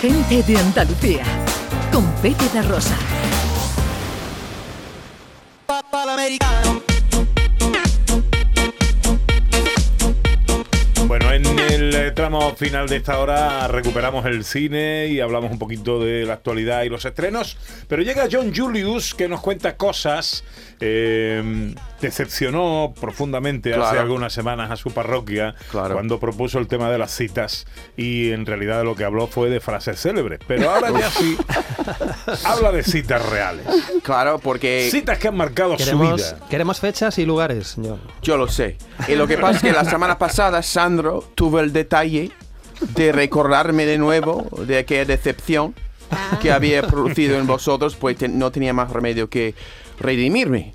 Gente de Andalucía, con Pepe da Rosa. Bueno, en el tramo final de esta hora recuperamos el cine y hablamos un poquito de la actualidad y los estrenos, pero llega John Julius que nos cuenta cosas. eh, decepcionó profundamente hace Claro. algunas semanas a su parroquia Claro. cuando propuso el tema de las citas y en realidad lo que habló fue de frases célebres, pero ahora ya sí habla de citas reales, Claro, porque citas que han marcado su Queremos, vida. queremos fechas y lugares, señor. yo lo sé. Y lo que pasa es que la semana pasada Sandro tuvo el detalle de recordarme de nuevo de aquella decepción que había producido en vosotros, pues te- no tenía más remedio que redimirme.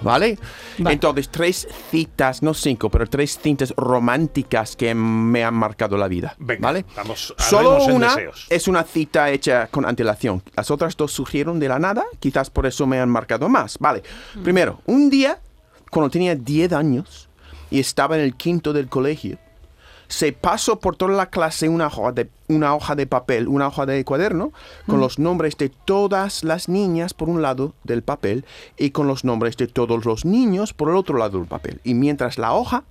¿Vale? Entonces, tres citas, no cinco, pero tres citas románticas que me han marcado la vida. Venga, ¿Vale? vamos, Solo una deseos. es una cita hecha con antelación. Las otras dos surgieron de la nada, quizás por eso me han marcado más. Vale. Primero, un día, cuando tenía 10 años y estaba en el quinto del colegio, se pasó por toda la clase una hoja de, una hoja de papel, una hoja de cuaderno, con los nombres de todas las niñas por un lado del papel y con los nombres de todos los niños por el otro lado del papel. Y mientras la hoja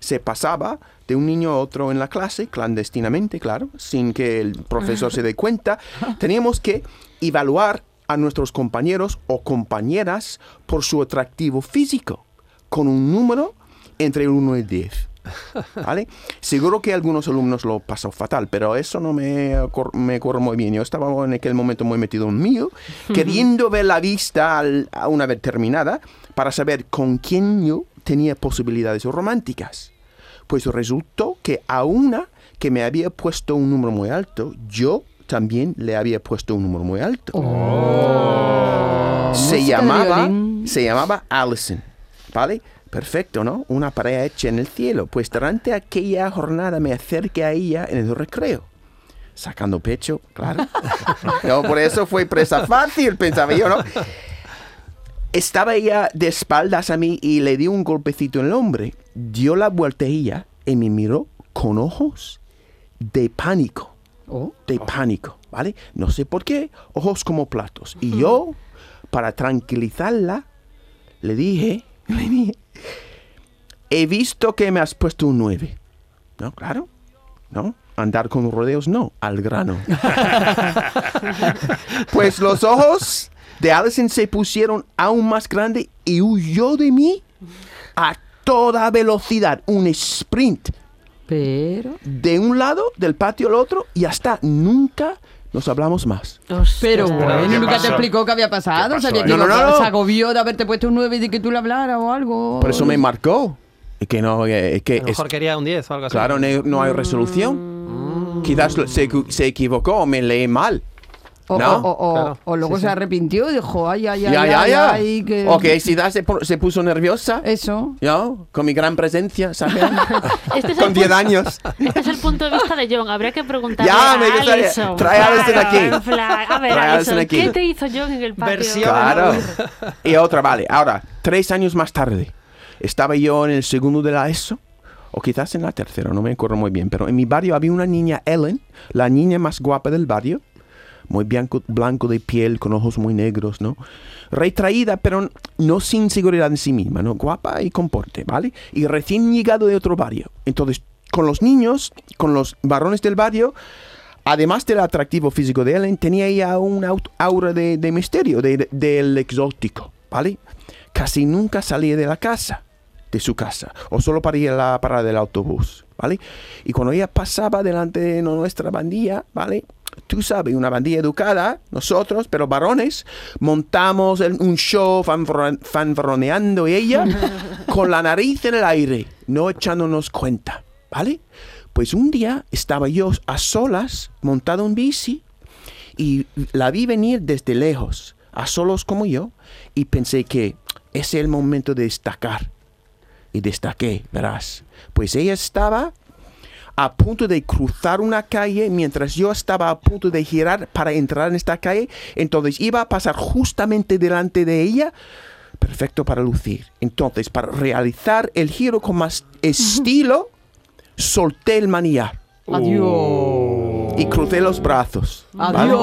se pasaba de un niño a otro en la clase, clandestinamente, claro, sin que el profesor se dé cuenta, teníamos que evaluar a nuestros compañeros o compañeras por su atractivo físico, con un número entre el 1 y el 10. ¿Vale? Seguro que algunos alumnos lo pasó fatal, pero eso no me, me acuerdo muy bien. Yo estaba en aquel momento muy metido en mío, queriendo ver la vista al- a una vez terminada para saber con quién yo tenía posibilidades románticas. Pues resultó que a una que me había puesto un número muy alto, yo también le había puesto un número muy alto. se Música de llamaba, se llamaba Allison, ¿vale? Perfecto, ¿no? Una pareja hecha en el cielo. Pues durante aquella jornada me acerqué a ella en el recreo. Sacando pecho, claro. no, por eso fue presa fácil, pensaba yo, ¿no? Estaba ella de espaldas a mí y le di un golpecito en el hombre. Dio la vuelta a ella y me miró con ojos de pánico. Oh. De pánico, ¿vale? No sé por qué, ojos como platos. Y yo, para tranquilizarla, le dije, le dije, he visto que me has puesto un 9. ¿No? Claro. ¿No? Andar con rodeos, no, al grano. pues los ojos de Allison se pusieron aún más grandes y huyó de mí a toda velocidad, un sprint Pero. de un lado del patio al otro y hasta nunca nos hablamos más. Pero ¿qué bueno, nunca pasó? te explicó qué había pasado. ¿Qué pasó Sabía que No, no, no. se agobió de haberte puesto un 9 y de que tú le hablaras o algo. Por eso me marcó. Que no, eh, que A lo es- mejor quería un 10 o algo así. claro, no, no hay resolución. Quizás lo- se, se equivocó o me leí mal. O, ¿no? o- o- Claro. o luego Sí, se sí. arrepintió y dijo, ay, ay, ay, ya, ya, ay, ya. ay, que... Ok, si da se, se puso nerviosa. Eso. ¿no? Con mi gran presencia, ¿sabes? Este es, Con el 10 punto, años. este es el punto de vista de John. Habría que preguntarle Ya, me a Alison. trae a Alison aquí. A ver, Trae a Alison, Alison aquí. ¿qué te hizo John en el patio? Versión. Claro. Y otra, vale. Ahora, tres años más tarde, estaba yo en el segundo de la ESO, o quizás en la tercera, no me acuerdo muy bien, pero en mi barrio había una niña, Ellen, la niña más guapa del barrio, muy blanco, blanco de piel, con ojos muy negros, ¿no? Retraída, pero no sin seguridad en sí misma, ¿no? Guapa y con porte, ¿vale? Y recién llegado de otro barrio. Entonces, con los niños, con los varones del barrio, además del atractivo físico de Ellen, tenía ella un aura de, de misterio, de- de- del exótico, ¿vale? Casi nunca salía de la casa, de su casa, o solo para ir a la parada del autobús, ¿vale? Y cuando ella pasaba delante de nuestra bandilla, ¿vale? Tú sabes, una bandilla educada, nosotros, pero varones, montamos un show y ella con la nariz en el aire, no echándonos cuenta, ¿vale? Pues un día estaba yo a solas, montado en bici, y la vi venir desde lejos, a solos como yo, y pensé que es el momento de destacar. Y destaqué, verás. Pues ella estaba a punto de cruzar una calle mientras yo estaba a punto de girar para entrar en esta calle. Entonces iba a pasar justamente delante de ella. Perfecto para lucir. Entonces, para realizar el giro con más estilo, solté el manillar. Adiós. y crucé los brazos. ¿vale?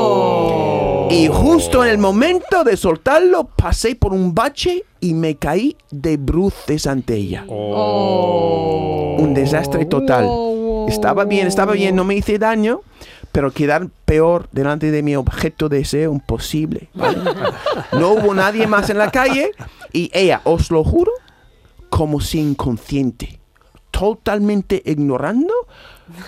Y justo en el momento de soltarlo, pasé por un bache y me caí de bruces ante ella. Oh. Un desastre total. Oh. Estaba bien, estaba bien, no me hice daño, pero quedar peor delante de mi objeto de deseo imposible. ¿vale? No hubo nadie más en la calle y ella, os lo juro, como si inconsciente, totalmente ignorando,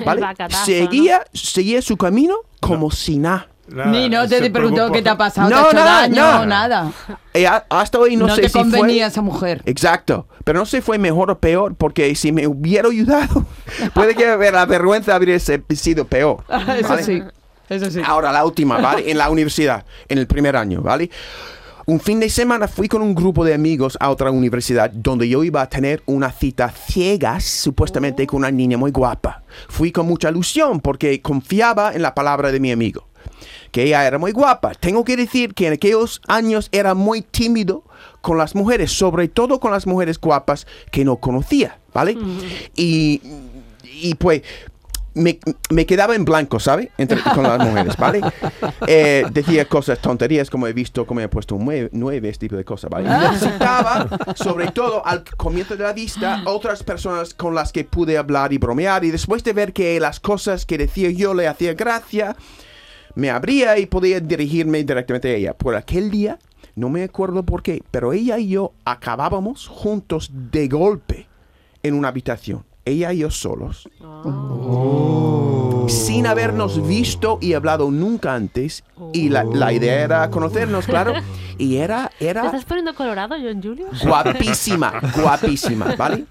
¿vale? bacatazo, seguía, seguía su camino como si nada. Nada, Ni no te, te preguntó qué te ha pasado, No, te nada, daño, nada. nada. Ella, hasta hoy no, No, sé te si fue... convenía esa mujer. Exacto, pero no sé fue mejor o peor, porque si me hubiera ayudado, puede que la vergüenza habría sido peor. Eso ¿vale? sí, eso sí. Ahora la última, ¿vale? En la universidad, en el primer año, ¿vale? Un fin de semana fui con un grupo de amigos a otra universidad donde yo iba a tener una cita ciegas, supuestamente con una niña muy guapa. Fui con mucha ilusión porque confiaba en la palabra de mi amigo, que ella era muy guapa. Tengo que decir que en aquellos años era muy tímido con las mujeres, sobre todo con las mujeres guapas que no conocía, ¿vale? Y, y pues me, me quedaba en blanco, ¿sabe? Entre- con las mujeres, ¿vale? Eh, decía cosas, tonterías, como he visto, como he puesto nueve, nueve, este tipo de cosas, ¿vale? Necesitaba, sobre todo al comienzo de la vista, otras personas con las que pude hablar y bromear. Y después de ver que las cosas que decía yo le hacía gracia, me abría y podía dirigirme directamente a ella. Por aquel día, no me acuerdo por qué, pero ella y yo acabábamos juntos de golpe en una habitación. Ella y yo solos. Sin habernos visto y hablado nunca antes. Y la, la idea era conocernos, claro. Y era, ¿Te era estás poniendo colorado, John Julio? guapísima, guapísima, ¿vale?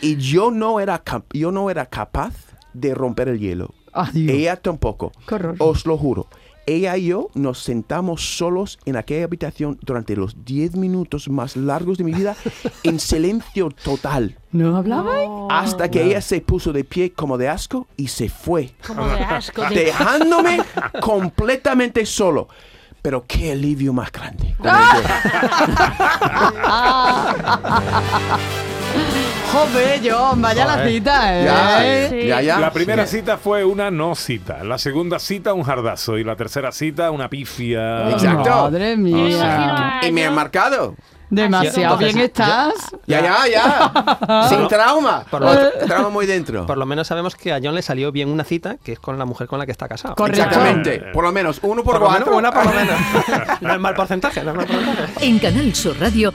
Y yo no era, cap- yo no era capaz de romper el hielo. Adiós. Ella tampoco. Qué horror. Os lo juro. Ella y yo nos sentamos solos en aquella habitación durante los 10 minutos más largos de mi vida en silencio total. ¿No hablabais? Hasta que ella se puso de pie como de asco y se fue, Como de asco. de- dejándome completamente solo. Pero qué alivio más grande. Joder, John, vaya la cita, ¿eh? Ya, Sí. ya, ya. La primera cita fue una no cita, la segunda cita un jardazo y la tercera cita una pifia. Exacto. Madre mía. a Y me han marcado. Demasiado Entonces, bien estás. Ya, ya, ya. Sin trauma. Por lo- Otro- trauma muy dentro. Por lo menos sabemos que a John le salió bien una cita, que es con la mujer con la que está casado. Correcto. Exactamente. Por lo menos uno por, Por menos cuatro. una por lo menos. no es mal porcentaje, no es mal porcentaje. En Canal Sur Radio,